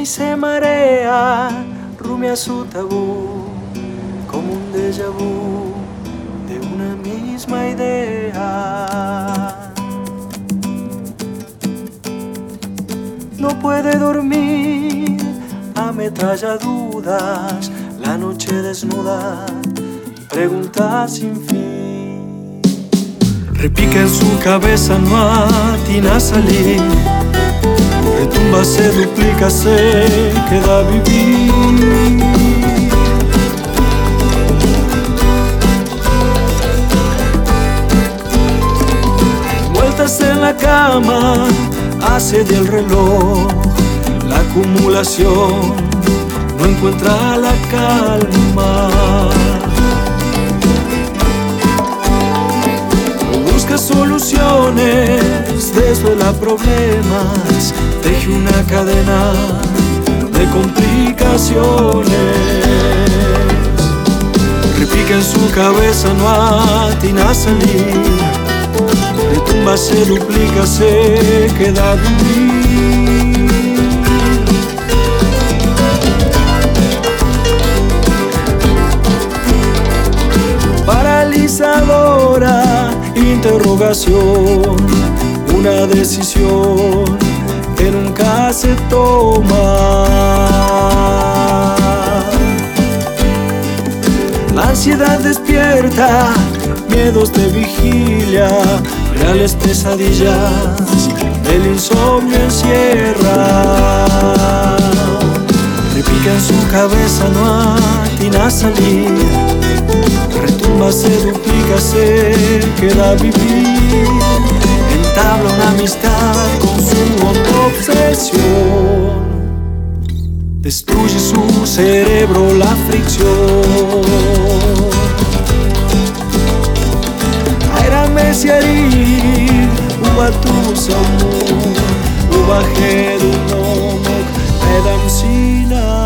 y se marea, rumia su tabú, como un déjà vu de una misma idea. No puede dormir, ametralla dudas, la noche desnuda, preguntas sin fin. Repica en su cabeza, no atina a salir retumba, se duplica, se queda vivir. Vueltas en la cama, hace del reloj la acumulación, no encuentra la calma. Busca soluciones, desvela problemas, teje una cadena de complicaciones. Repica en su cabeza, no atina a salir. Retumba, se duplica, se queda vivir. Paralizadora interrogación, una decisión que nunca se toma. La ansiedad despierta, miedos de vigilia, reales pesadillas, el insomnio encierra. Repica en su cabeza, no atina a salir, retumba, se duplica, se queda vivir entabla una amistad destruye su cerebro la fricción. Era mesiari, uba tu samu, uba hedunok, pedam sinai.